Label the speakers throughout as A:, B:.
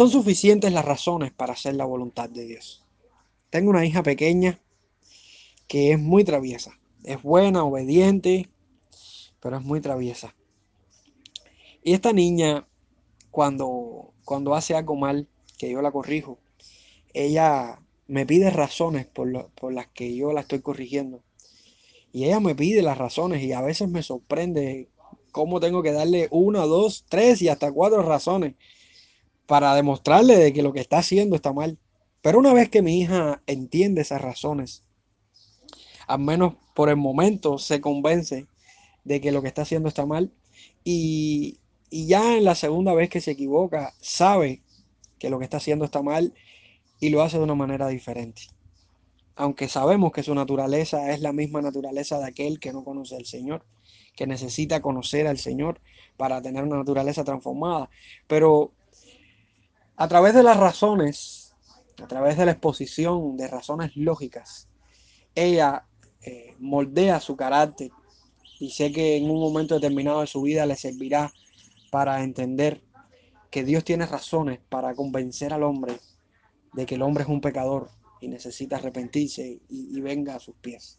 A: Son suficientes las razones para hacer la voluntad de Dios. Tengo una hija pequeña que es muy traviesa. Es buena, obediente, pero es muy traviesa. Y esta niña, cuando, cuando hace algo mal, que yo la corrijo, ella me pide razones por, por las que yo la estoy corrigiendo. Y ella me pide las razones y a veces me sorprende cómo tengo que darle una, dos, tres y hasta cuatro razones para demostrarle de que lo que está haciendo está mal. Pero una vez que mi hija entiende esas razones, al menos por el momento se convence de que lo que está haciendo está mal y, y ya en la segunda vez que se equivoca sabe que lo que está haciendo está mal y lo hace de una manera diferente. Aunque sabemos que su naturaleza es la misma naturaleza de aquel que no conoce al Señor, que necesita conocer al Señor para tener una naturaleza transformada. Pero a través de las razones, a través de la exposición de razones lógicas, ella eh, moldea su carácter y sé que en un momento determinado de su vida le servirá para entender que Dios tiene razones para convencer al hombre de que el hombre es un pecador y necesita arrepentirse y, venga a sus pies.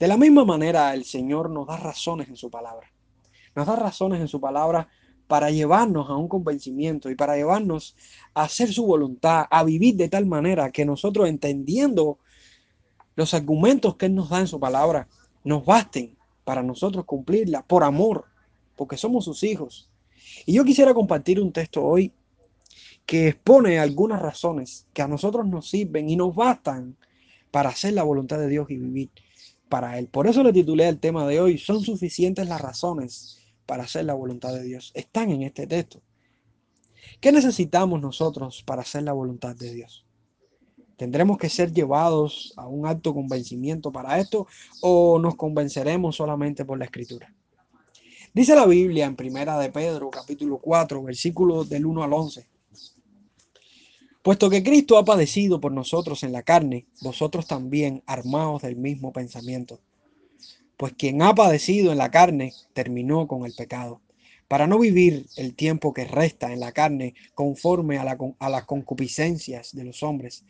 A: De la misma manera, el Señor nos da razones en su palabra. Nos da razones en su palabra para llevarnos a un convencimiento y para llevarnos a hacer su voluntad, a vivir de tal manera que nosotros entendiendo los argumentos que Él nos da en su palabra, nos basten para nosotros cumplirla por amor, porque somos sus hijos. Y yo quisiera compartir un texto hoy que expone algunas razones que a nosotros nos sirven y nos bastan para hacer la voluntad de Dios y vivir para Él. Por eso le titulé el tema de hoy, son suficientes las razones para hacer la voluntad de Dios. Están en este texto. ¿Qué necesitamos nosotros para hacer la voluntad de Dios? ¿Tendremos que ser llevados a un alto convencimiento para esto o nos convenceremos solamente por la escritura? Dice la Biblia en Primera de Pedro, capítulo 4, versículos del 1 al 11. Puesto que Cristo ha padecido por nosotros en la carne, vosotros también armados del mismo pensamiento. Pues quien ha padecido en la carne terminó con el pecado, para no vivir el tiempo que resta en la carne conforme a, a las concupiscencias de los hombres,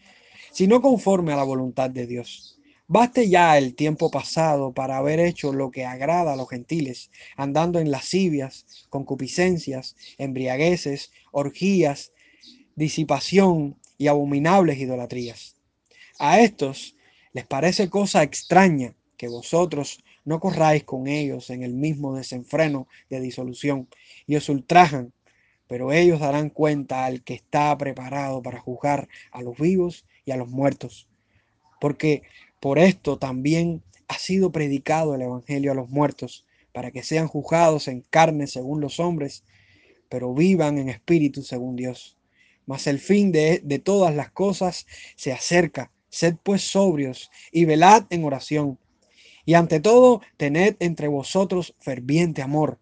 A: sino conforme a la voluntad de Dios. Baste ya el tiempo pasado para haber hecho lo que agrada a los gentiles, andando en lascivias, concupiscencias, embriagueces, orgías, disipación y abominables idolatrías. A estos les parece cosa extraña que vosotros no corráis con ellos en el mismo desenfreno de disolución y os ultrajan, pero ellos darán cuenta al que está preparado para juzgar a los vivos y a los muertos. Porque por esto también ha sido predicado el Evangelio a los muertos, para que sean juzgados en carne según los hombres, pero vivan en espíritu según Dios mas el fin de, todas las cosas se acerca. Sed pues sobrios y velad en oración. Y ante todo, tened entre vosotros ferviente amor,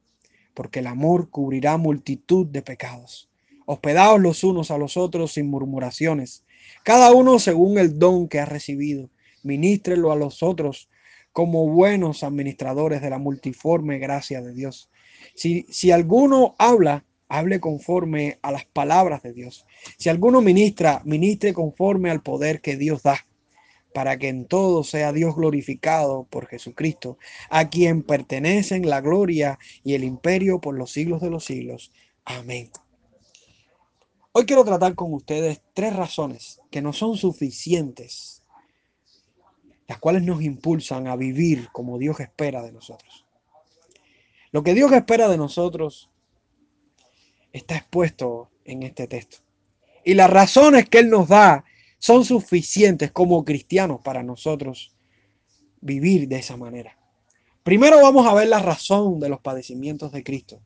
A: porque el amor cubrirá multitud de pecados. Hospedaos los unos a los otros sin murmuraciones, cada uno según el don que ha recibido. Ministrelo a los otros como buenos administradores de la multiforme gracia de Dios. Si, si alguno habla, hable conforme a las palabras de Dios. Si alguno ministra, ministre conforme al poder que Dios da, para que en todo sea Dios glorificado por Jesucristo, a quien pertenecen la gloria y el imperio por los siglos de los siglos. Amén. Hoy quiero tratar con ustedes tres razones que no son suficientes, las cuales nos impulsan a vivir como Dios espera de nosotros. Lo que Dios espera de nosotros está expuesto en este texto. Y las razones que Él nos da son suficientes como cristianos para nosotros vivir de esa manera. Primero vamos a ver la razón de los padecimientos de Cristo.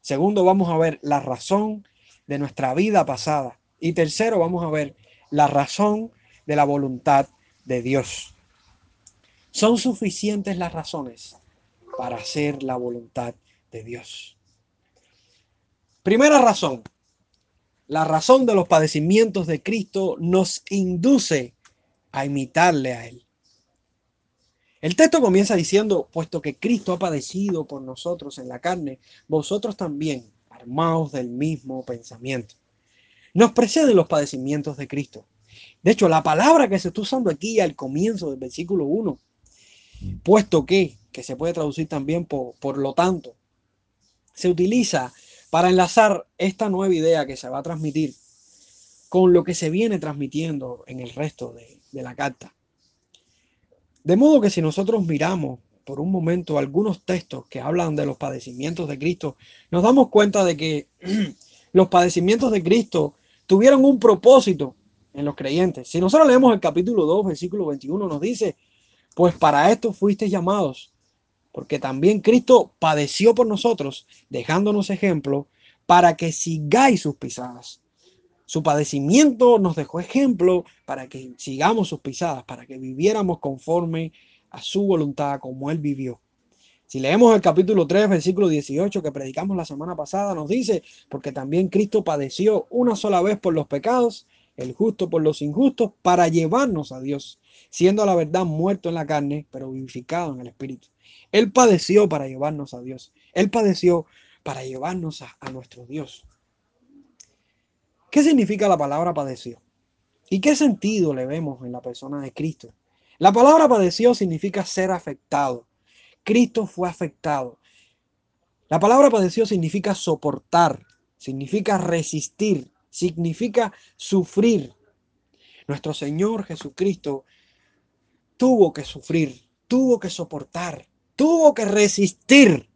A: Segundo vamos a ver la razón de nuestra vida pasada. Y tercero vamos a ver la razón de la voluntad de Dios. Son suficientes las razones para hacer la voluntad de Dios. Primera razón, la razón de los padecimientos de Cristo nos induce a imitarle a Él. El texto comienza diciendo, puesto que Cristo ha padecido por nosotros en la carne, vosotros también, armados del mismo pensamiento. nos preceden los padecimientos de Cristo. De hecho, la palabra que se está usando aquí al comienzo del versículo 1, puesto que, que se puede traducir también por, por lo tanto, se utiliza para enlazar esta nueva idea que se va a transmitir con lo que se viene transmitiendo en el resto de, la carta. De modo que si nosotros miramos por un momento algunos textos que hablan de los padecimientos de Cristo, nos damos cuenta de que los padecimientos de Cristo tuvieron un propósito en los creyentes. Si nosotros leemos el capítulo 2, versículo 21, nos dice, pues para esto fuisteis llamados, porque también Cristo padeció por nosotros, dejándonos ejemplo para que sigáis sus pisadas. Su padecimiento nos dejó ejemplo para que sigamos sus pisadas, para que viviéramos conforme a su voluntad como Él vivió. Si leemos el capítulo 3, versículo 18 que predicamos la semana pasada, nos dice, porque también Cristo padeció una sola vez por los pecados, el justo por los injustos, para llevarnos a Dios, siendo la verdad muerto en la carne, pero vivificado en el Espíritu. Él padeció para llevarnos a Dios. Él padeció para llevarnos a, a nuestro Dios. ¿Qué significa la palabra padeció? ¿Y qué sentido le vemos en la persona de Cristo? La palabra padeció significa ser afectado. Cristo fue afectado. La palabra padeció significa soportar, significa resistir, significa sufrir. Nuestro Señor Jesucristo tuvo que sufrir, tuvo que soportar, tuvo que resistir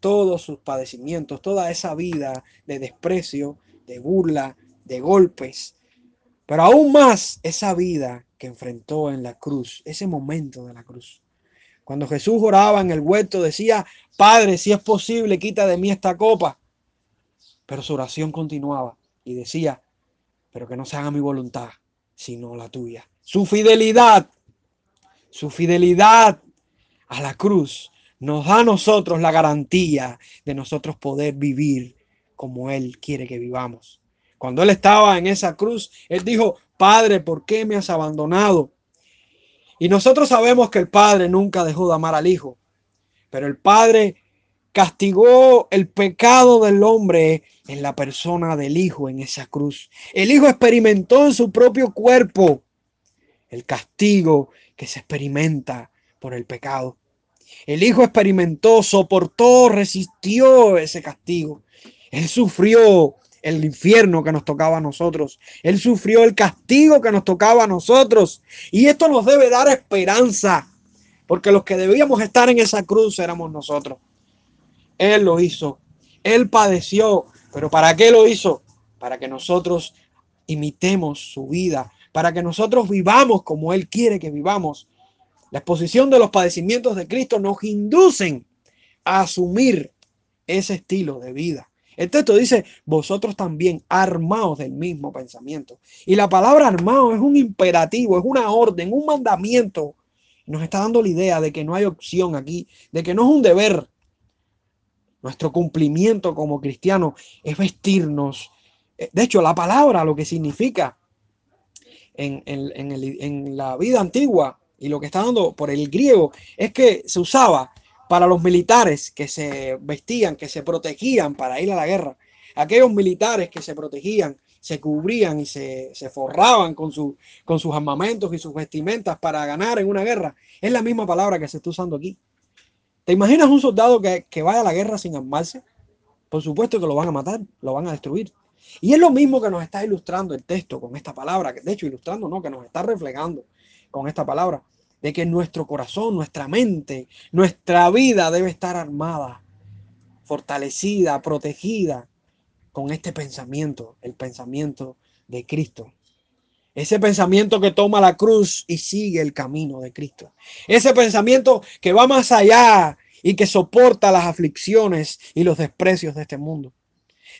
A: todos sus padecimientos, toda esa vida de desprecio, de burla, de golpes, pero aún más esa vida que enfrentó en la cruz, ese momento de la cruz. Cuando Jesús oraba en el huerto decía, Padre, si es posible, quita de mí esta copa. Pero su oración continuaba y decía, pero que no se haga mi voluntad, sino la tuya. Su fidelidad, su fidelidad a la cruz nos da a nosotros la garantía de nosotros poder vivir como Él quiere que vivamos. Cuando Él estaba en esa cruz, Él dijo, Padre, ¿por qué me has abandonado? Y nosotros sabemos que el Padre nunca dejó de amar al Hijo, pero el Padre castigó el pecado del hombre en la persona del Hijo en esa cruz. El Hijo experimentó en su propio cuerpo el castigo que se experimenta por el pecado. El Hijo experimentó, soportó, resistió ese castigo. Él sufrió el infierno que nos tocaba a nosotros. Él sufrió el castigo que nos tocaba a nosotros. Y esto nos debe dar esperanza, porque los que debíamos estar en esa cruz éramos nosotros. Él lo hizo. Él padeció. Pero ¿para qué lo hizo? Para que nosotros imitemos su vida, para que nosotros vivamos como Él quiere que vivamos. La exposición de los padecimientos de Cristo nos inducen a asumir ese estilo de vida. El texto dice, vosotros también armaos del mismo pensamiento. Y la palabra armado es un imperativo, es una orden, un mandamiento. Nos está dando la idea de que no hay opción aquí, de que no es un deber. Nuestro cumplimiento como cristiano es vestirnos. Eh, de hecho, la palabra lo que significa en, en la vida antigua y lo que está dando por el griego es que se usaba para los militares que se vestían, que se protegían para ir a la guerra. Aquellos militares que se protegían, se cubrían y se, forraban con, su, con sus armamentos y sus vestimentas para ganar en una guerra. Es la misma palabra que se está usando aquí. ¿Te imaginas un soldado que, que vaya a la guerra sin armarse? Por supuesto que lo van a matar, lo van a destruir. Y es lo mismo que nos está ilustrando el texto con esta palabra, que de hecho ilustrando, no, que nos está reflejando con esta palabra de que nuestro corazón, nuestra mente, nuestra vida debe estar armada, fortalecida, protegida con este pensamiento, el pensamiento de Cristo. Ese pensamiento que toma la cruz y sigue el camino de Cristo. Ese pensamiento que va más allá y que soporta las aflicciones y los desprecios de este mundo.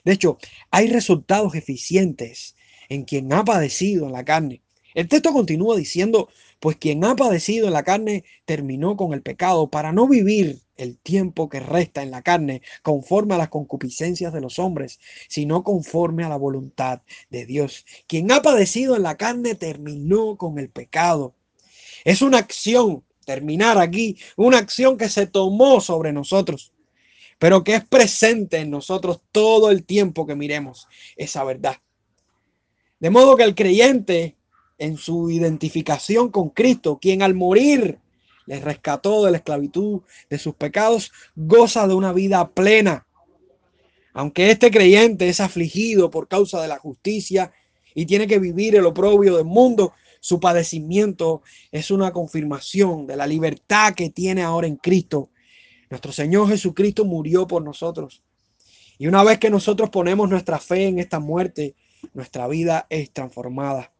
A: De hecho, hay resultados eficientes en quien ha padecido en la carne. El texto continúa diciendo, pues quien ha padecido en la carne terminó con el pecado para no vivir el tiempo que resta en la carne conforme a las concupiscencias de los hombres, sino conforme a la voluntad de Dios. Quien ha padecido en la carne terminó con el pecado. Es una acción, terminar aquí, una acción que se tomó sobre nosotros, pero que es presente en nosotros todo el tiempo que miremos esa verdad. De modo que el creyente en su identificación con Cristo, quien al morir les rescató de la esclavitud de sus pecados, goza de una vida plena. Aunque este creyente es afligido por causa de la justicia y tiene que vivir el oprobio del mundo, su padecimiento es una confirmación de la libertad que tiene ahora en Cristo. Nuestro Señor Jesucristo murió por nosotros. Y una vez que nosotros ponemos nuestra fe en esta muerte, nuestra vida es transformada.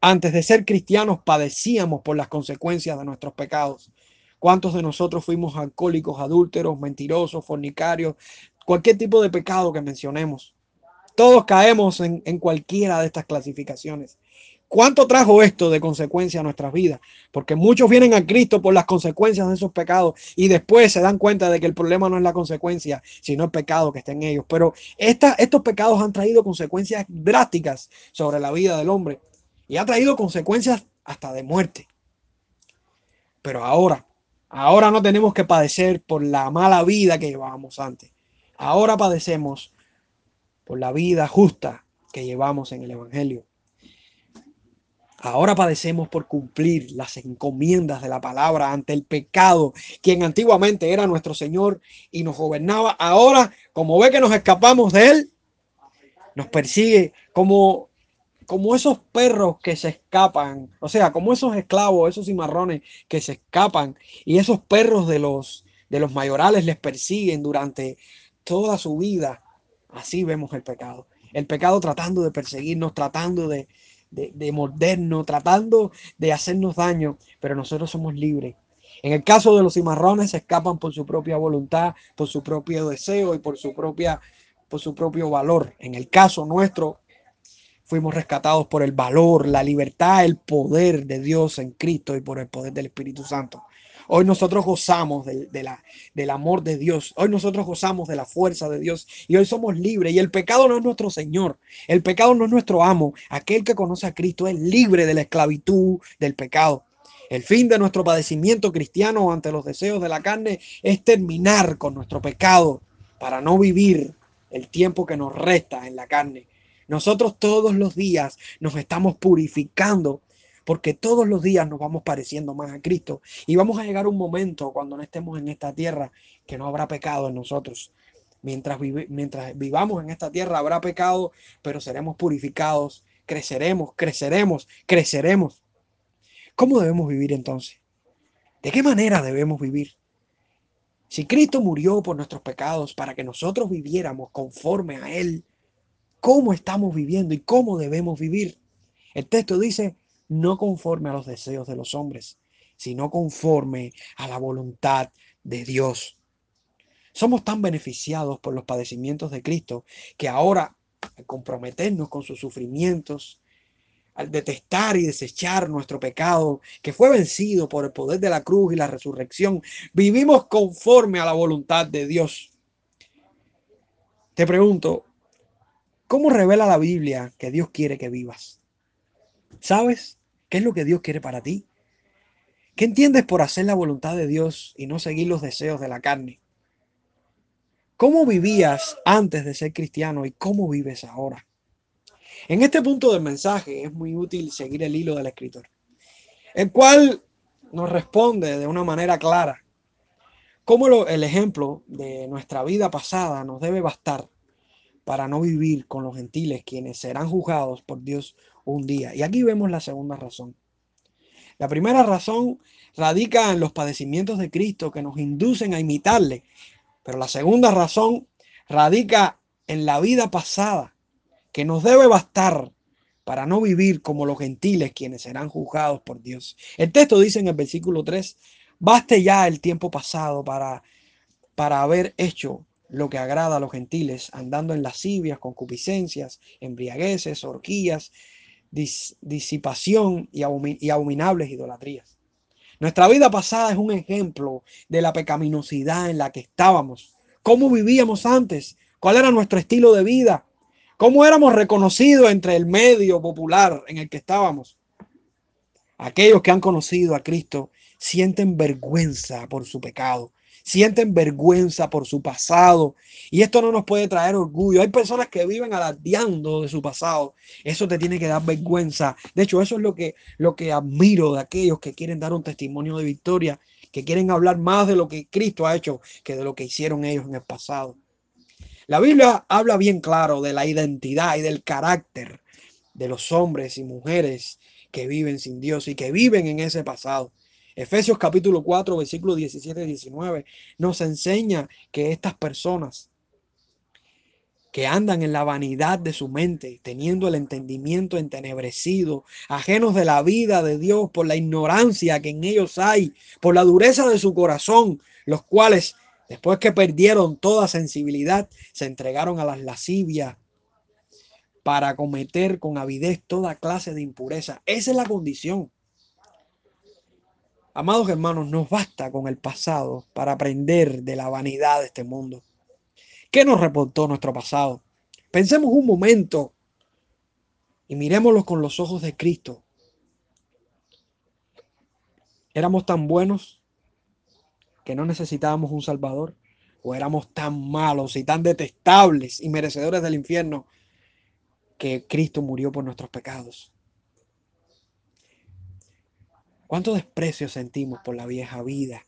A: Antes de ser cristianos padecíamos por las consecuencias de nuestros pecados. ¿Cuántos de nosotros fuimos alcohólicos, adúlteros, mentirosos, fornicarios, cualquier tipo de pecado que mencionemos? Todos caemos en, cualquiera de estas clasificaciones. ¿Cuánto trajo esto de consecuencia a nuestras vidas? Porque muchos vienen a Cristo por las consecuencias de esos pecados y después se dan cuenta de que el problema no es la consecuencia, sino el pecado que está en ellos. Pero estos pecados han traído consecuencias drásticas sobre la vida del hombre y ha traído consecuencias hasta de muerte. Pero ahora, ahora no tenemos que padecer por la mala vida que llevábamos antes. Ahora padecemos por la vida justa que llevamos en el Evangelio. Ahora padecemos por cumplir las encomiendas de la palabra ante el pecado, quien antiguamente era nuestro Señor y nos gobernaba. Ahora, como ve que nos escapamos de Él, nos persigue como, como esos perros que se escapan, o sea, como esos esclavos, esos cimarrones que se escapan y esos perros de los, de los mayorales les persiguen durante toda su vida. Así vemos el pecado. El pecado tratando de perseguirnos, tratando de, de, mordernos, tratando de hacernos daño, pero nosotros somos libres. En el caso de los cimarrones, se escapan por su propia voluntad, por su propio deseo y por su, propia, por su propio valor. En el caso nuestro, fuimos rescatados por el valor, la libertad, el poder de Dios en Cristo y por el poder del Espíritu Santo. Hoy nosotros gozamos de, la, del amor de Dios. Hoy nosotros gozamos de la fuerza de Dios. Y hoy somos libres. Y el pecado no es nuestro Señor. El pecado no es nuestro amo. Aquel que conoce a Cristo es libre de la esclavitud del pecado. El fin de nuestro padecimiento cristiano ante los deseos de la carne es terminar con nuestro pecado para no vivir el tiempo que nos resta en la carne. Nosotros todos los días nos estamos purificando porque todos los días nos vamos pareciendo más a Cristo y vamos a llegar un momento cuando no estemos en esta tierra que no habrá pecado en nosotros. Mientras, mientras vivamos en esta tierra habrá pecado, pero seremos purificados, creceremos, creceremos, creceremos. ¿Cómo debemos vivir entonces? ¿De qué manera debemos vivir? Si Cristo murió por nuestros pecados para que nosotros viviéramos conforme a Él, ¿cómo estamos viviendo y cómo debemos vivir? El texto dice, no conforme a los deseos de los hombres, sino conforme a la voluntad de Dios. Somos tan beneficiados por los padecimientos de Cristo que ahora, al comprometernos con sus sufrimientos, al detestar y desechar nuestro pecado, que fue vencido por el poder de la cruz y la resurrección, vivimos conforme a la voluntad de Dios. Te pregunto, ¿cómo revela la Biblia que Dios quiere que vivas? ¿Sabes qué es lo que Dios quiere para ti? ¿Qué entiendes por hacer la voluntad de Dios y no seguir los deseos de la carne? ¿Cómo vivías antes de ser cristiano y cómo vives ahora? En este punto del mensaje es muy útil seguir el hilo del escritor, el cual nos responde de una manera clara cómo el ejemplo de nuestra vida pasada nos debe bastar para no vivir con los gentiles quienes serán juzgados por Dios un día. Y aquí vemos la segunda razón. La primera razón radica en los padecimientos de Cristo que nos inducen a imitarle. Pero la segunda razón radica en la vida pasada que nos debe bastar para no vivir como los gentiles quienes serán juzgados por Dios. El texto dice en el versículo 3, baste ya el tiempo pasado para, para haber hecho lo que agrada a los gentiles, andando en lascivias, concupiscencias, embriagueces, horquillas, disipación y, y abominables idolatrías. Nuestra vida pasada es un ejemplo de la pecaminosidad en la que estábamos. ¿Cómo vivíamos antes? ¿Cuál era nuestro estilo de vida? ¿Cómo éramos reconocidos entre el medio popular en el que estábamos? Aquellos que han conocido a Cristo sienten vergüenza por su pecado, sienten vergüenza por su pasado. Y esto no nos puede traer orgullo. Hay personas que viven alardeando de su pasado. Eso te tiene que dar vergüenza. De hecho, eso es lo que, lo que admiro de aquellos que quieren dar un testimonio de victoria, que quieren hablar más de lo que Cristo ha hecho que de lo que hicieron ellos en el pasado. La Biblia habla bien claro de la identidad y del carácter de los hombres y mujeres que viven sin Dios y que viven en ese pasado. Efesios capítulo 4, versículo 17 y 19 nos enseña que estas personas que andan en la vanidad de su mente, teniendo el entendimiento entenebrecido, ajenos de la vida de Dios por la ignorancia que en ellos hay, por la dureza de su corazón, los cuales, después que perdieron toda sensibilidad, se entregaron a las lascivias para cometer con avidez toda clase de impureza. Esa es la condición. Amados hermanos, nos basta con el pasado para aprender de la vanidad de este mundo. ¿Qué nos reportó nuestro pasado? Pensemos un momento y miremoslo con los ojos de Cristo. ¿Éramos tan buenos que no necesitábamos un Salvador? ¿O éramos tan malos y tan detestables y merecedores del infierno que Cristo murió por nuestros pecados. ¿Cuánto desprecio sentimos por la vieja vida?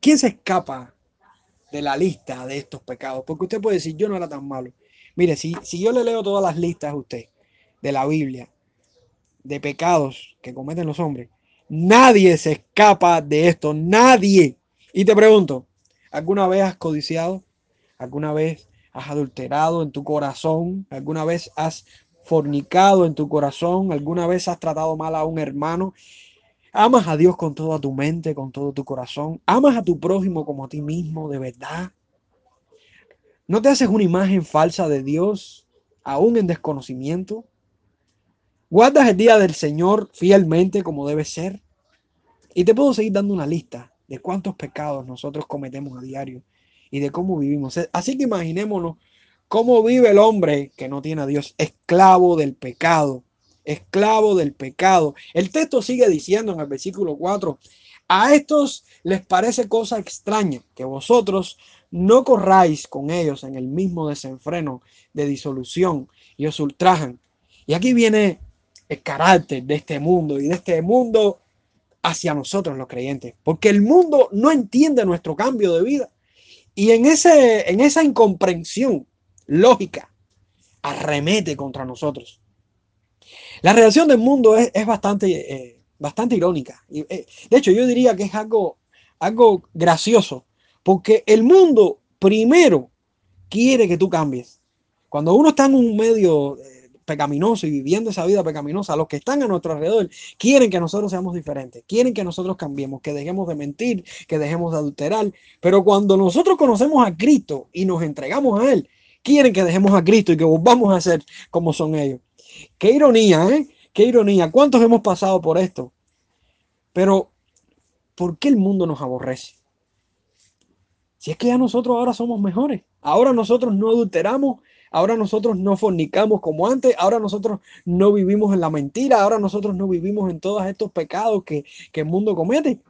A: ¿Quién se escapa de la lista de estos pecados? Porque usted puede decir, yo no era tan malo. Mire, si, si yo le leo todas las listas a usted de la Biblia, de pecados que cometen los hombres, nadie se escapa de esto, nadie. Y te pregunto, ¿alguna vez has codiciado? ¿Alguna vez has adulterado en tu corazón, alguna vez has fornicado en tu corazón, alguna vez has tratado mal a un hermano, amas a Dios con toda tu mente, con todo tu corazón, amas a tu prójimo como a ti mismo, de verdad. No te haces una imagen falsa de Dios, aún en desconocimiento. Guardas el día del Señor fielmente como debe ser. Y te puedo seguir dando una lista de cuántos pecados nosotros cometemos a diario y de cómo vivimos. Así que imaginémonos cómo vive el hombre que no tiene a Dios, esclavo del pecado, esclavo del pecado. El texto sigue diciendo en el versículo 4, a estos les parece cosa extraña que vosotros no corráis con ellos en el mismo desenfreno de disolución y os ultrajan. Y aquí viene el carácter de este mundo y de este mundo hacia nosotros los creyentes, porque el mundo no entiende nuestro cambio de vida. Y en, ese, en esa incomprensión lógica, arremete contra nosotros. La reacción del mundo es, bastante, eh, bastante irónica. Eh, de hecho, yo diría que es algo, algo gracioso, porque el mundo primero quiere que tú cambies. Cuando uno está en un medio eh, pecaminoso y viviendo esa vida pecaminosa, los que están a nuestro alrededor quieren que nosotros seamos diferentes, quieren que nosotros cambiemos, que dejemos de mentir, que dejemos de adulterar. Pero cuando nosotros conocemos a Cristo y nos entregamos a Él, quieren que dejemos a Cristo y que volvamos a ser como son ellos. Qué ironía, ¿eh? Qué ironía. ¿Cuántos hemos pasado por esto? Pero, ¿por qué el mundo nos aborrece? Si es que ya nosotros ahora somos mejores. Ahora nosotros no adulteramos, Ahora nosotros no fornicamos como antes, ahora nosotros no vivimos en la mentira, ahora nosotros no vivimos en todos estos pecados que, que el mundo comete.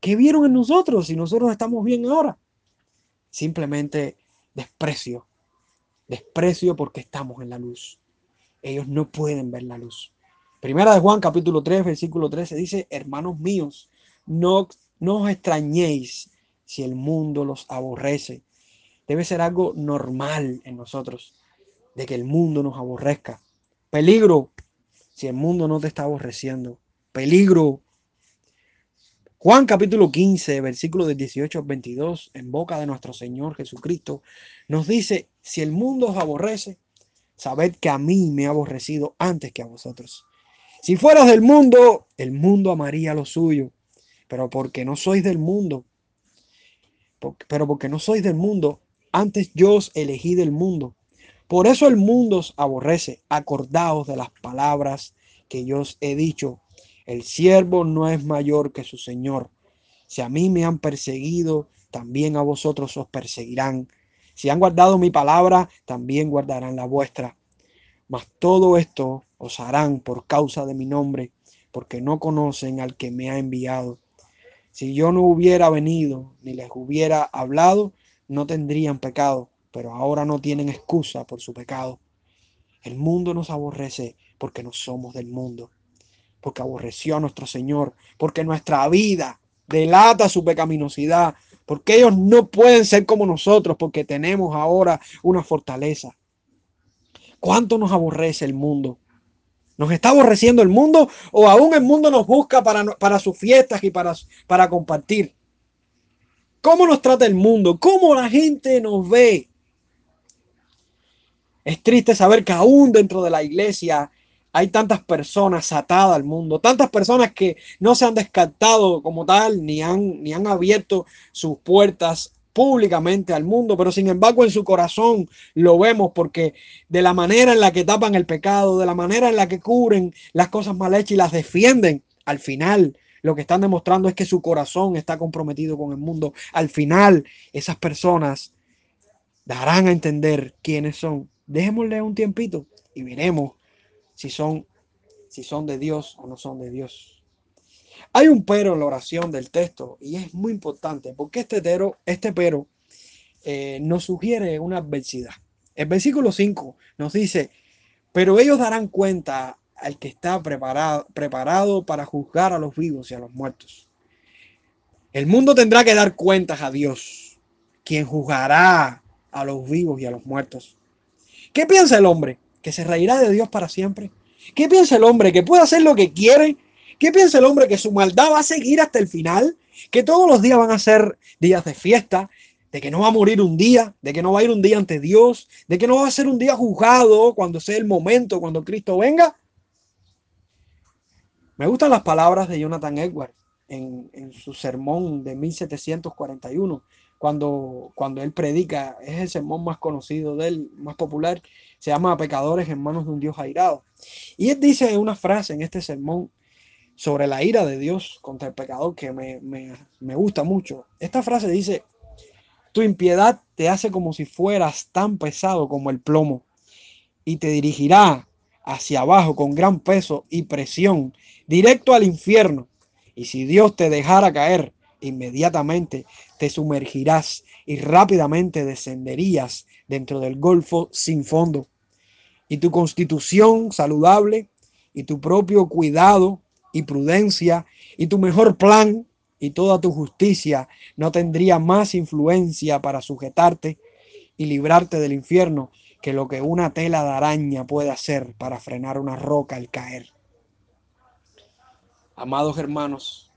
A: ¿Qué vieron en nosotros si nosotros estamos bien ahora? Simplemente desprecio, desprecio porque estamos en la luz. Ellos no pueden ver la luz. Primera de Juan capítulo 3, versículo 13 dice, hermanos míos, no, no os extrañéis si el mundo los aborrece debe ser algo normal en nosotros, de que el mundo nos aborrezca. Peligro si el mundo no te está aborreciendo. Peligro. Juan capítulo 15, versículo de 18 al 22, en boca de nuestro Señor Jesucristo, nos dice, si el mundo os aborrece, sabed que a mí me ha aborrecido antes que a vosotros. Si fueras del mundo, el mundo amaría lo suyo, pero porque no sois del mundo, pero porque no sois del mundo, antes yo os elegí del mundo. Por eso el mundo os aborrece. Acordaos de las palabras que yo os he dicho. El siervo no es mayor que su Señor. Si a mí me han perseguido, también a vosotros os perseguirán. Si han guardado mi palabra, también guardarán la vuestra. Mas todo esto os harán por causa de mi nombre, porque no conocen al que me ha enviado. Si yo no hubiera venido ni les hubiera hablado, no tendrían pecado, pero ahora no tienen excusa por su pecado. El mundo nos aborrece porque no somos del mundo, porque aborreció a nuestro Señor, porque nuestra vida delata su pecaminosidad, porque ellos no pueden ser como nosotros, porque tenemos ahora una fortaleza. ¿Cuánto nos aborrece el mundo? ¿Nos está aborreciendo el mundo o aún el mundo nos busca para, para sus fiestas y para, para compartir? ¿Cómo nos trata el mundo? ¿Cómo la gente nos ve? Es triste saber que aún dentro de la iglesia hay tantas personas atadas al mundo, tantas personas que no se han descartado como tal, ni han, ni han abierto sus puertas públicamente al mundo, pero sin embargo en su corazón lo vemos porque de la manera en la que tapan el pecado, de la manera en la que cubren las cosas mal hechas y las defienden, al final lo que están demostrando es que su corazón está comprometido con el mundo. Al final esas personas darán a entender quiénes son. Dejémosle un tiempito y veremos si son, si son de Dios o no son de Dios. Hay un pero en la oración del texto y es muy importante porque este, pero, este pero eh, nos sugiere una adversidad. El versículo 5 nos dice, pero ellos darán cuenta al que está preparado, preparado para juzgar a los vivos y a los muertos. El mundo tendrá que dar cuentas a Dios, quien juzgará a los vivos y a los muertos. ¿Qué piensa el hombre? Que se reirá de Dios para siempre? ¿Qué piensa el hombre? ¿Que puede hacer lo que quiere? ¿Qué piensa el hombre? ¿Que su maldad va a seguir hasta el final? ¿Que todos los días van a ser días de fiesta? ¿De que no va a morir un día? ¿De que no va a ir un día ante Dios? ¿De que no va a ser un día juzgado cuando sea el momento, cuando Cristo venga? Me gustan las palabras de Jonathan Edwards en, en su sermón de 1741 cuando, cuando él predica, es el sermón más conocido de él, más popular, se llama Pecadores en manos de un Dios airado. Y él dice una frase en este sermón sobre la ira de Dios contra el pecador que me, me gusta mucho. Esta frase dice, tu impiedad te hace como si fueras tan pesado como el plomo y te dirigirá hacia abajo con gran peso y presión, directo al infierno. Y si Dios te dejara caer, inmediatamente te sumergirás y rápidamente descenderías dentro del golfo sin fondo. Y tu constitución saludable y tu propio cuidado y prudencia y tu mejor plan y toda tu justicia no tendría más influencia para sujetarte y librarte del infierno que lo que una tela de araña puede hacer para frenar una roca al caer. Amados hermanos,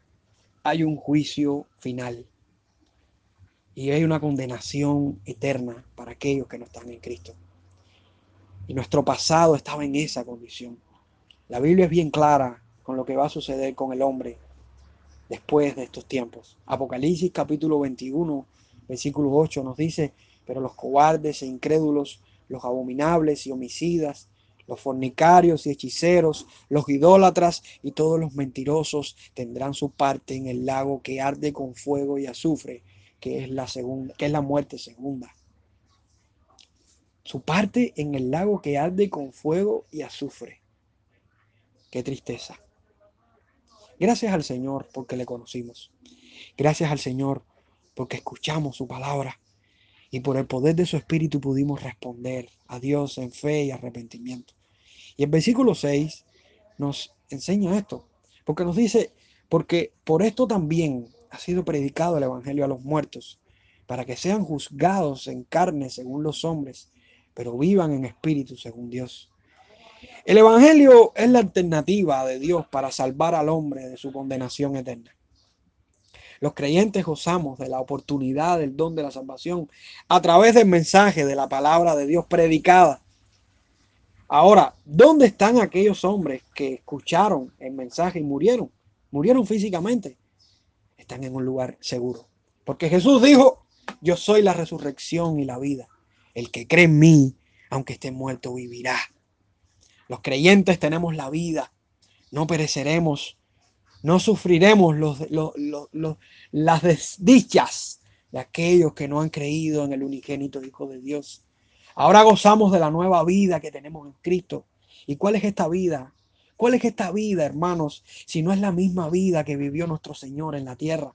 A: hay un juicio final y hay una condenación eterna para aquellos que no están en Cristo. Y nuestro pasado estaba en esa condición. La Biblia es bien clara con lo que va a suceder con el hombre después de estos tiempos. Apocalipsis capítulo 21, versículo 8 nos dice, pero los cobardes e incrédulos, los abominables y homicidas, los fornicarios y hechiceros, los idólatras y todos los mentirosos tendrán su parte en el lago que arde con fuego y azufre, que es la segunda, que es la muerte segunda. Su parte en el lago que arde con fuego y azufre. Qué tristeza. Gracias al Señor porque le conocimos. Gracias al Señor porque escuchamos su palabra y por el poder de su espíritu pudimos responder a Dios en fe y arrepentimiento. Y el versículo 6 nos enseña esto, porque nos dice, porque por esto también ha sido predicado el Evangelio a los muertos, para que sean juzgados en carne según los hombres, pero vivan en espíritu según Dios. El Evangelio es la alternativa de Dios para salvar al hombre de su condenación eterna. Los creyentes gozamos de la oportunidad del don de la salvación a través del mensaje de la palabra de Dios predicada Ahora, ¿dónde están aquellos hombres que escucharon el mensaje y murieron? Murieron físicamente. Están en un lugar seguro. Porque Jesús dijo, yo soy la resurrección y la vida. El que cree en mí, aunque esté muerto, vivirá. Los creyentes tenemos la vida. No pereceremos. No sufriremos las desdichas de aquellos que no han creído en el unigénito Hijo de Dios. Ahora gozamos de la nueva vida que tenemos en Cristo. ¿Y cuál es esta vida? ¿Cuál es esta vida, hermanos, si no es la misma vida que vivió nuestro Señor en la tierra?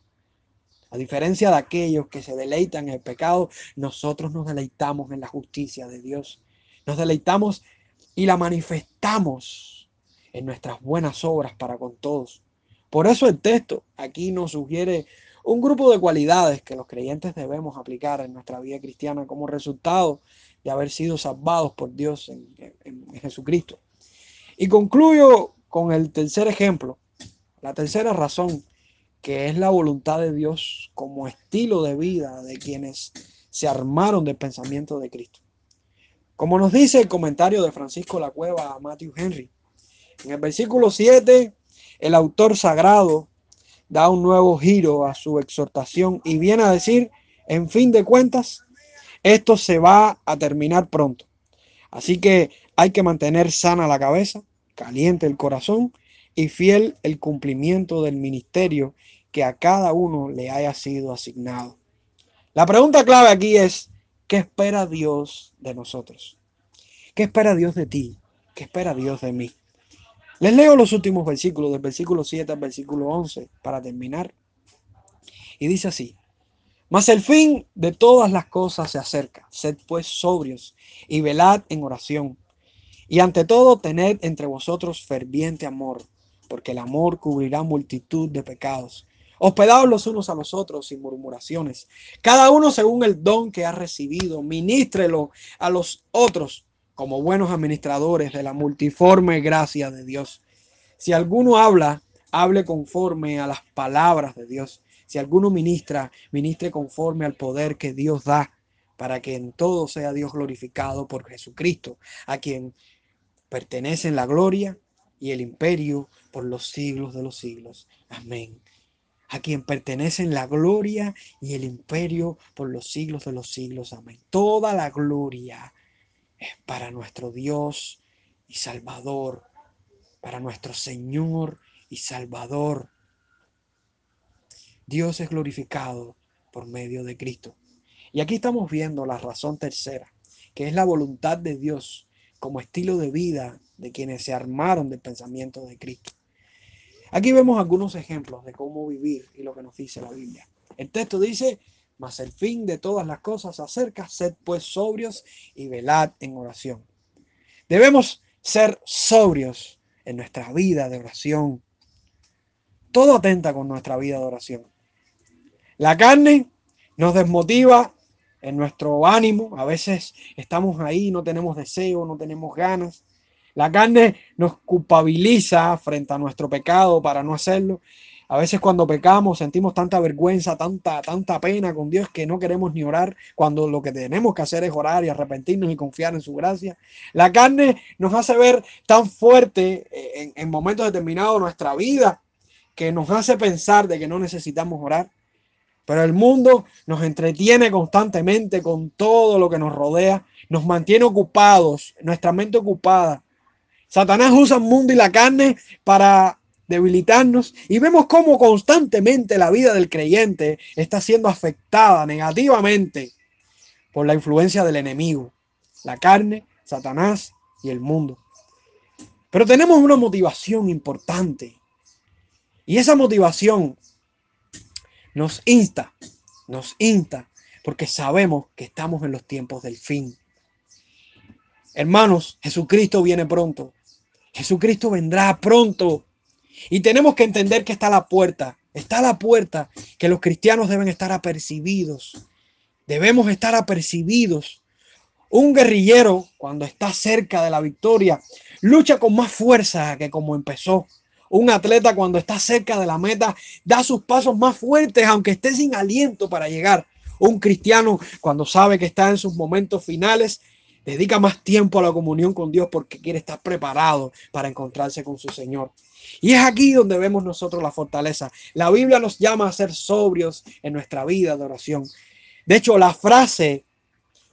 A: A diferencia de aquellos que se deleitan en el pecado, nosotros nos deleitamos en la justicia de Dios. Nos deleitamos y la manifestamos en nuestras buenas obras para con todos. Por eso el texto aquí nos sugiere un grupo de cualidades que los creyentes debemos aplicar en nuestra vida cristiana como resultado de haber sido salvados por Dios en, Jesucristo. Y concluyo con el tercer ejemplo, la tercera razón, que es la voluntad de Dios como estilo de vida de quienes se armaron del pensamiento de Cristo. Como nos dice el comentario de Francisco La Cueva a Matthew Henry, en el versículo 7 el autor sagrado da un nuevo giro a su exhortación y viene a decir, en fin de cuentas, esto se va a terminar pronto. Así que hay que mantener sana la cabeza, caliente el corazón y fiel el cumplimiento del ministerio que a cada uno le haya sido asignado. La pregunta clave aquí es, ¿qué espera Dios de nosotros? ¿Qué espera Dios de ti? ¿Qué espera Dios de mí? Les leo los últimos versículos, del versículo 7 al versículo 11, para terminar. Y dice así, mas el fin de todas las cosas se acerca. Sed pues sobrios y velad en oración. Y ante todo tened entre vosotros ferviente amor, porque el amor cubrirá multitud de pecados. Hospedaos los unos a los otros sin murmuraciones, cada uno según el don que ha recibido, ministrelo a los otros como buenos administradores de la multiforme gracia de Dios. Si alguno habla, hable conforme a las palabras de Dios. Si alguno ministra, ministre conforme al poder que Dios da, para que en todo sea Dios glorificado por Jesucristo, a quien pertenecen la gloria y el imperio por los siglos de los siglos. Amén. A quien pertenecen la gloria y el imperio por los siglos de los siglos. Amén. Toda la gloria es para nuestro Dios y Salvador, para nuestro Señor y Salvador. Dios es glorificado por medio de Cristo. Y aquí estamos viendo la razón tercera, que es la voluntad de Dios como estilo de vida de quienes se armaron del pensamiento de Cristo. Aquí vemos algunos ejemplos de cómo vivir y lo que nos dice la Biblia. El texto dice, mas el fin de todas las cosas acerca, sed pues sobrios y velad en oración. Debemos ser sobrios en nuestra vida de oración. Todo atenta con nuestra vida de oración. La carne nos desmotiva en nuestro ánimo. A veces estamos ahí, no tenemos deseo, no tenemos ganas. La carne nos culpabiliza frente a nuestro pecado para no hacerlo. A veces cuando pecamos sentimos tanta vergüenza, tanta, tanta pena con Dios que no queremos ni orar cuando lo que tenemos que hacer es orar y arrepentirnos y confiar en su gracia. La carne nos hace ver tan fuerte en, en momentos determinados de nuestra vida que nos hace pensar de que no necesitamos orar. Pero el mundo nos entretiene constantemente con todo lo que nos rodea, nos mantiene ocupados, nuestra mente ocupada. Satanás usa el mundo y la carne para debilitarnos y vemos cómo constantemente la vida del creyente está siendo afectada negativamente por la influencia del enemigo, la carne, Satanás y el mundo. Pero tenemos una motivación importante y esa motivación nos insta, nos insta, porque sabemos que estamos en los tiempos del fin. Hermanos, Jesucristo viene pronto. Jesucristo vendrá pronto. Y tenemos que entender que está a la puerta, está a la puerta, que los cristianos deben estar apercibidos. Debemos estar apercibidos. Un guerrillero, cuando está cerca de la victoria, lucha con más fuerza que como empezó. Un atleta cuando está cerca de la meta da sus pasos más fuertes, aunque esté sin aliento para llegar. Un cristiano cuando sabe que está en sus momentos finales, dedica más tiempo a la comunión con Dios porque quiere estar preparado para encontrarse con su Señor. Y es aquí donde vemos nosotros la fortaleza. La Biblia nos llama a ser sobrios en nuestra vida de oración. De hecho, la frase,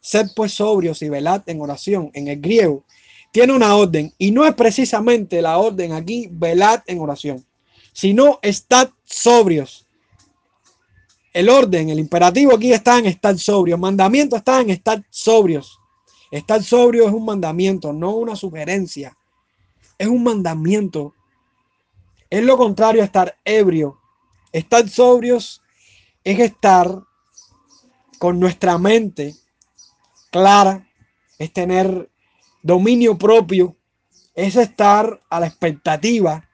A: sed pues sobrios y velad en oración, en el griego, tiene una orden. Y no es precisamente la orden aquí, velad en oración, sino estad sobrios. El orden, el imperativo aquí está en estar sobrios. El mandamiento está en estar sobrios. Estar sobrio es un mandamiento, no una sugerencia. Es un mandamiento es lo contrario a estar ebrio. Estar sobrios es estar con nuestra mente clara, es tener dominio propio, es estar a la expectativa,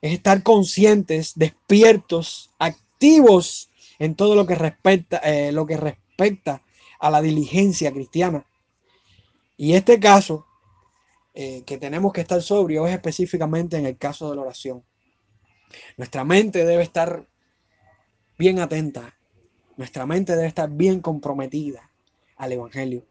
A: es estar conscientes, despiertos, activos en todo lo que respecta, eh, lo que respecta a la diligencia cristiana. Y este caso eh, que tenemos que estar sobrio es específicamente en el caso de la oración. Nuestra mente debe estar bien atenta, nuestra mente debe estar bien comprometida al Evangelio.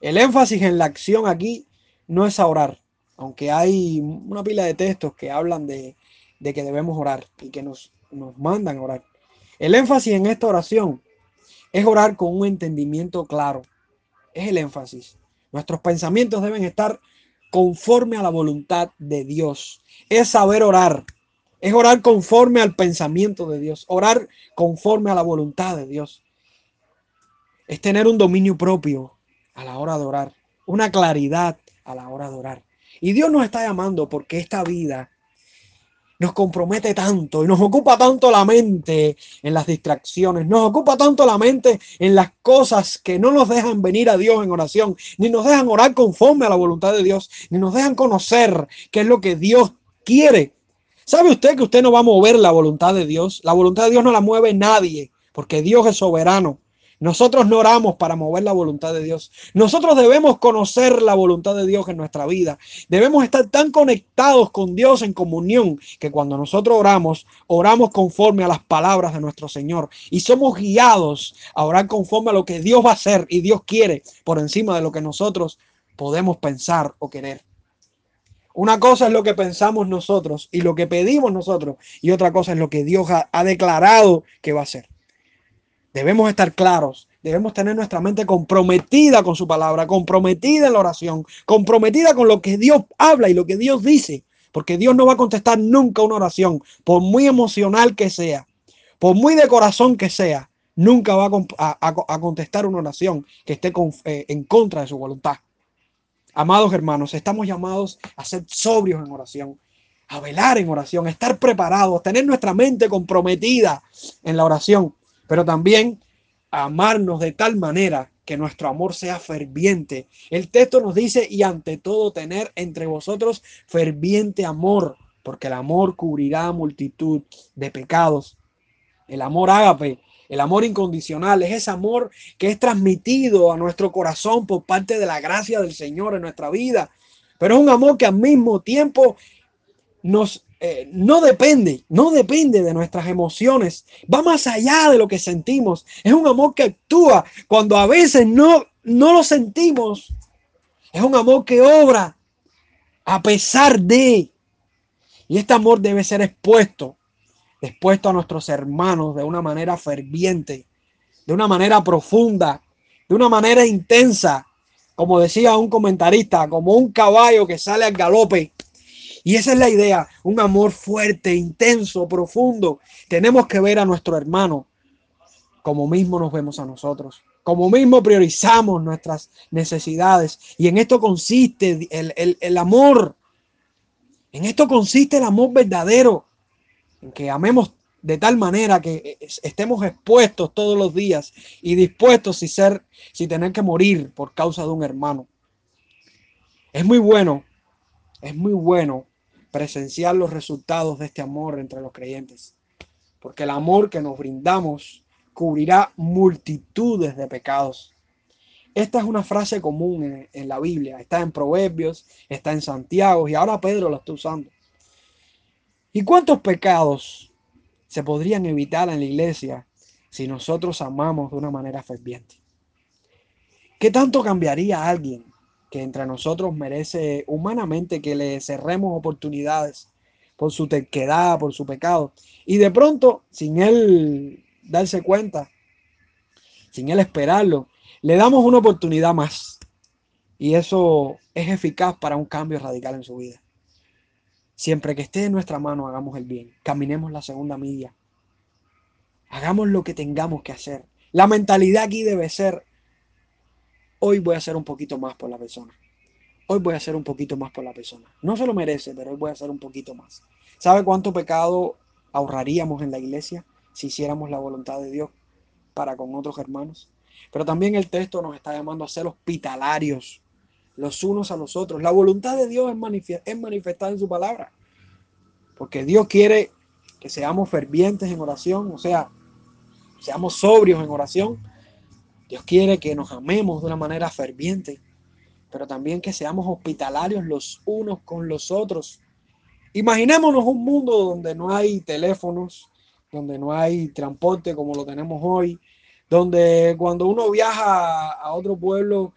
A: El énfasis en la acción aquí no es a orar, aunque hay una pila de textos que hablan de, que debemos orar y que nos, nos mandan a orar. El énfasis en esta oración es orar con un entendimiento claro. Es el énfasis. Nuestros pensamientos deben estar conforme a la voluntad de Dios. Es saber orar. Es orar conforme al pensamiento de Dios. Orar conforme a la voluntad de Dios. Es tener un dominio propio a la hora de orar. Una claridad a la hora de orar. Y Dios nos está llamando porque esta vida nos compromete tanto y nos ocupa tanto la mente en las distracciones, nos ocupa tanto la mente en las cosas que no nos dejan venir a Dios en oración, ni nos dejan orar conforme a la voluntad de Dios, ni nos dejan conocer qué es lo que Dios quiere. ¿Sabe usted que usted no va a mover la voluntad de Dios? La voluntad de Dios no la mueve nadie, porque Dios es soberano. Nosotros no oramos para mover la voluntad de Dios. Nosotros debemos conocer la voluntad de Dios en nuestra vida. Debemos estar tan conectados con Dios en comunión que cuando nosotros oramos, oramos conforme a las palabras de nuestro Señor y somos guiados a orar conforme a lo que Dios va a hacer y Dios quiere por encima de lo que nosotros podemos pensar o querer. Una cosa es lo que pensamos nosotros y lo que pedimos nosotros y otra cosa es lo que Dios ha, ha declarado que va a hacer. Debemos estar claros, debemos tener nuestra mente comprometida con su palabra, comprometida en la oración, comprometida con lo que Dios habla y lo que Dios dice, porque Dios no va a contestar nunca una oración, por muy emocional que sea, por muy de corazón que sea, nunca va a, contestar una oración que esté eh, en contra de su voluntad. Amados hermanos, estamos llamados a ser sobrios en oración, a velar en oración, a estar preparados, a tener nuestra mente comprometida en la oración pero también amarnos de tal manera que nuestro amor sea ferviente. El texto nos dice, y ante todo tener entre vosotros ferviente amor, porque el amor cubrirá multitud de pecados. El amor ágape, el amor incondicional, es ese amor que es transmitido a nuestro corazón por parte de la gracia del Señor en nuestra vida. Pero es un amor que al mismo tiempo nos eh, no depende, no depende de nuestras emociones, va más allá de lo que sentimos. Es un amor que actúa cuando a veces no, no lo sentimos. Es un amor que obra a pesar de. Y este amor debe ser expuesto, expuesto a nuestros hermanos de una manera ferviente, de una manera profunda, de una manera intensa, como decía un comentarista, como un caballo que sale al galope y esa es la idea, un amor fuerte, intenso, profundo. Tenemos que ver a nuestro hermano como mismo nos vemos a nosotros, como mismo priorizamos nuestras necesidades. Y en esto consiste el, amor. En esto consiste el amor verdadero, en que amemos de tal manera que estemos expuestos todos los días y dispuestos si ser, si tener que morir por causa de un hermano. Es muy bueno, es muy bueno presenciar los resultados de este amor entre los creyentes. Porque el amor que nos brindamos cubrirá multitudes de pecados. Esta es una frase común en, la Biblia. Está en Proverbios, está en Santiago y ahora Pedro la está usando. ¿Y cuántos pecados se podrían evitar en la iglesia si nosotros amamos de una manera ferviente? ¿Qué tanto cambiaría a alguien que entre nosotros merece humanamente que le cerremos oportunidades por su terquedad, por su pecado. Y de pronto, sin él darse cuenta, sin él esperarlo, le damos una oportunidad más. Y eso es eficaz para un cambio radical en su vida. Siempre que esté en nuestra mano, hagamos el bien. Caminemos la segunda milla. Hagamos lo que tengamos que hacer. La mentalidad aquí debe ser hoy voy a hacer un poquito más por la persona. Hoy voy a hacer un poquito más por la persona. No se lo merece, pero hoy voy a hacer un poquito más. ¿Sabe cuánto pecado ahorraríamos en la iglesia si hiciéramos la voluntad de Dios para con otros hermanos. Pero también el texto nos está llamando a ser hospitalarios los unos a los otros. La voluntad de Dios es, es manifestada en su palabra. Porque Dios quiere que seamos fervientes en oración, o sea, seamos sobrios en oración. Dios quiere que nos amemos de una manera ferviente, pero también que seamos hospitalarios los unos con los otros. Imaginémonos un mundo donde no hay teléfonos, donde no hay transporte como lo tenemos hoy, donde cuando uno viaja a otro pueblo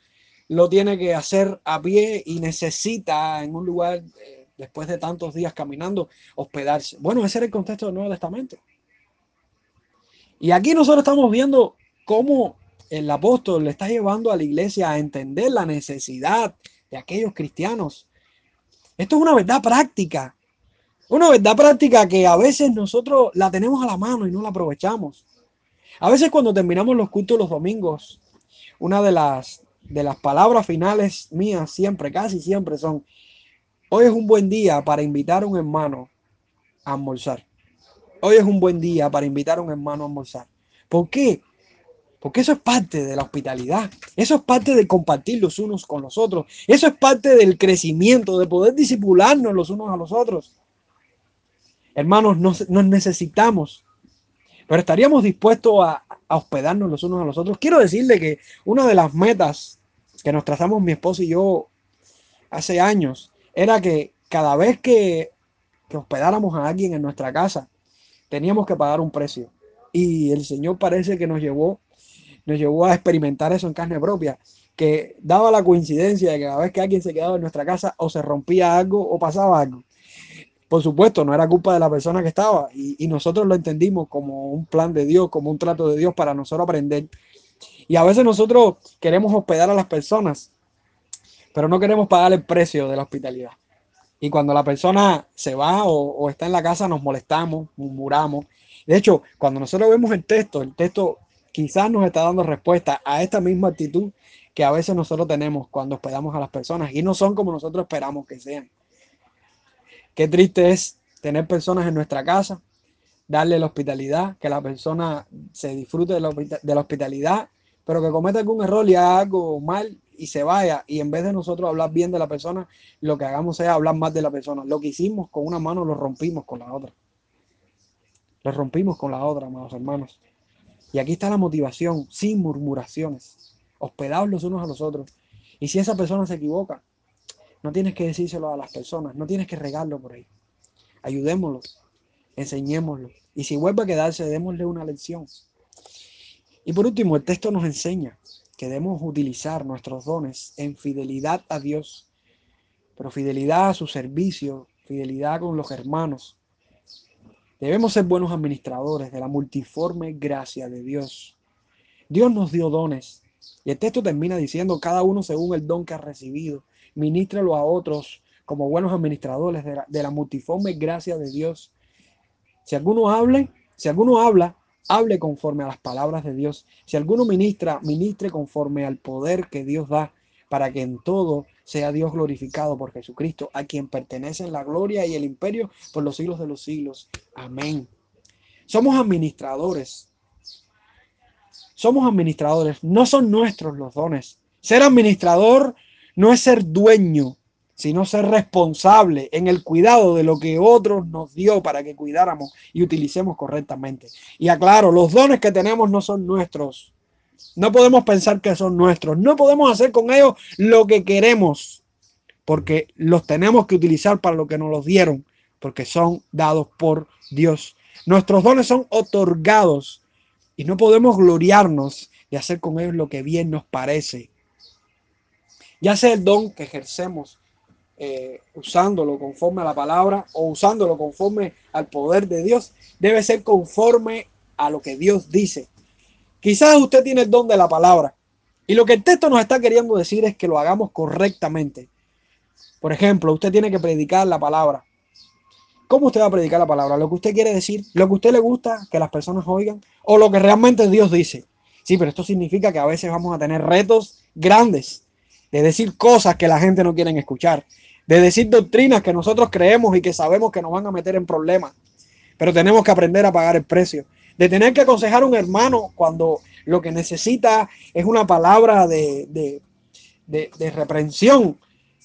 A: lo tiene que hacer a pie y necesita en un lugar, eh, después de tantos días caminando, hospedarse. Bueno, ese era el contexto del Nuevo Testamento. Y aquí nosotros estamos viendo cómo el apóstol le está llevando a la iglesia a entender la necesidad de aquellos cristianos. Esto es una verdad práctica. Una verdad práctica que a veces nosotros la tenemos a la mano y no la aprovechamos. A veces cuando terminamos los cultos los domingos, una de las, de las palabras finales mías siempre, casi siempre son, hoy es un buen día para invitar a un hermano a almorzar. Hoy es un buen día para invitar a un hermano a almorzar. ¿Por qué? Porque eso es parte de la hospitalidad. Eso es parte de compartir los unos con los otros. Eso es parte del crecimiento, de poder disipularnos los unos a los otros. Hermanos, nos, nos necesitamos pero estaríamos dispuestos a, hospedarnos los unos a los otros. Quiero decirle que una de las metas que nos trazamos mi esposo y yo hace años era que cada vez que, que hospedáramos a alguien en nuestra casa, teníamos que pagar un precio. Y el Señor parece que nos llevó, nos llevó a experimentar eso en carne propia, que daba la coincidencia de que cada vez que alguien se quedaba en nuestra casa o se rompía algo o pasaba algo, por supuesto, no era culpa de la persona que estaba y, nosotros lo entendimos como un plan de Dios, como un trato de Dios para nosotros aprender. Y a veces nosotros queremos hospedar a las personas, pero no queremos pagar el precio de la hospitalidad. Y cuando la persona se va o, está en la casa, nos molestamos, murmuramos. De hecho, cuando nosotros vemos el texto, el texto quizás nos está dando respuesta a esta misma actitud que a veces nosotros tenemos cuando hospedamos a las personas y no son como nosotros esperamos que sean. Qué triste es tener personas en nuestra casa, darle la hospitalidad, que la persona se disfrute de la, hospitalidad, pero que cometa algún error y haga algo mal y se vaya. Y en vez de nosotros hablar bien de la persona, lo que hagamos es hablar más de la persona. Lo que hicimos con una mano lo rompimos con la otra. Lo rompimos con la otra, amados hermanos. Y aquí está la motivación, sin murmuraciones, hospedados los unos a los otros. Y si esa persona se equivoca, no tienes que decírselo a las personas, no tienes que regarlo por ahí. Ayudémoslo, enseñémoslo. Y si vuelve a quedarse, démosle una lección. Y por último, el texto nos enseña que debemos utilizar nuestros dones en fidelidad a Dios, pero fidelidad a su servicio, fidelidad con los hermanos. Debemos ser buenos administradores de la multiforme gracia de Dios. Dios nos dio dones. Y el texto termina diciendo, cada uno según el don que ha recibido ministralo a otros como buenos administradores de la, multiforme gracia de Dios. Si alguno hable, si alguno habla, hable conforme a las palabras de Dios. Si alguno ministra, ministre conforme al poder que Dios da, para que en todo sea Dios glorificado por Jesucristo, a quien pertenecen la gloria y el imperio por los siglos de los siglos. Amén. Somos administradores. Somos administradores. No son nuestros los dones. Ser administrador no es ser dueño, sino ser responsable en el cuidado de lo que otros nos dio para que cuidáramos y utilicemos correctamente. Y aclaro, los dones que tenemos no son nuestros. No podemos pensar que son nuestros. No podemos hacer con ellos lo que queremos, porque los tenemos que utilizar para lo que nos los dieron, porque son dados por Dios. Nuestros dones son otorgados y no podemos gloriarnos de hacer con ellos lo que bien nos parece ya sea el don que ejercemos eh, usándolo conforme a la palabra o usándolo conforme al poder de Dios, debe ser conforme a lo que Dios dice. Quizás usted tiene el don de la palabra y lo que el texto nos está queriendo decir es que lo hagamos correctamente. Por ejemplo, usted tiene que predicar la palabra. ¿Cómo usted va a predicar la palabra? ¿Lo que usted quiere decir? ¿Lo que usted le gusta que las personas oigan? ¿O lo que realmente Dios dice? Sí, pero esto significa que a veces vamos a tener retos grandes de decir cosas que la gente no quiere escuchar, de decir doctrinas que nosotros creemos y que sabemos que nos van a meter en problemas. Pero tenemos que aprender a pagar el precio. De tener que aconsejar a un hermano cuando lo que necesita es una palabra de, de, de, reprensión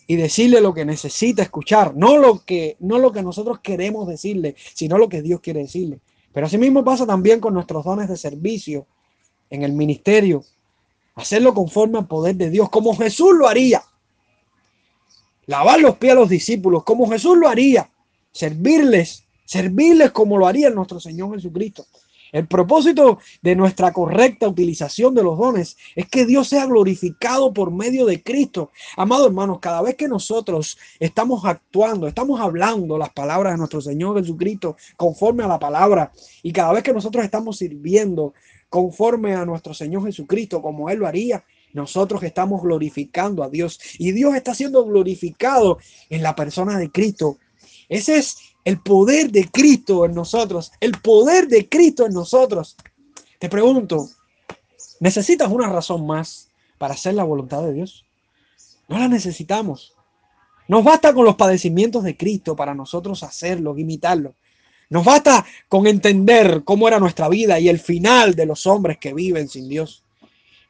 A: y decirle lo que necesita escuchar, no lo que, no lo que nosotros queremos decirle, sino lo que Dios quiere decirle. Pero así mismo pasa también con nuestros dones de servicio en el ministerio, hacerlo conforme al poder de Dios, como Jesús lo haría. Lavar los pies a los discípulos, como Jesús lo haría. Servirles, servirles como lo haría nuestro Señor Jesucristo. El propósito de nuestra correcta utilización de los dones es que Dios sea glorificado por medio de Cristo. Amados hermanos, cada vez que nosotros estamos actuando, estamos hablando las palabras de nuestro Señor Jesucristo conforme a la palabra, y cada vez que nosotros estamos sirviendo conforme a nuestro Señor Jesucristo, como Él lo haría, nosotros estamos glorificando a Dios y Dios está siendo glorificado en la persona de Cristo. Ese es el poder de Cristo en nosotros, el poder de Cristo en nosotros. Te pregunto, ¿necesitas una razón más para hacer la voluntad de Dios? No la necesitamos. Nos basta con los padecimientos de Cristo para nosotros hacerlo, imitarlo. Nos basta con entender cómo era nuestra vida y el final de los hombres que viven sin Dios.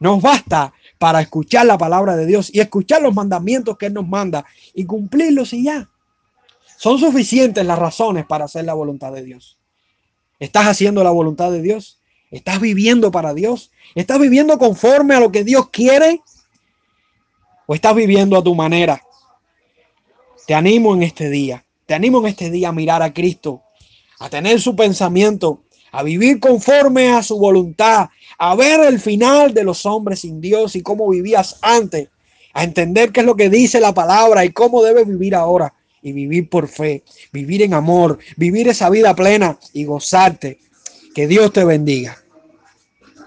A: Nos basta para escuchar la palabra de Dios y escuchar los mandamientos que Él nos manda y cumplirlos y ya. Son suficientes las razones para hacer la voluntad de Dios. ¿Estás haciendo la voluntad de Dios? ¿Estás viviendo para Dios? ¿Estás viviendo conforme a lo que Dios quiere? ¿O estás viviendo a tu manera? Te animo en este día. Te animo en este día a mirar a Cristo, a tener su pensamiento, a vivir conforme a su voluntad, a ver el final de los hombres sin Dios y cómo vivías antes, a entender qué es lo que dice la palabra y cómo debes vivir ahora y vivir por fe, vivir en amor, vivir esa vida plena y gozarte. Que Dios te bendiga.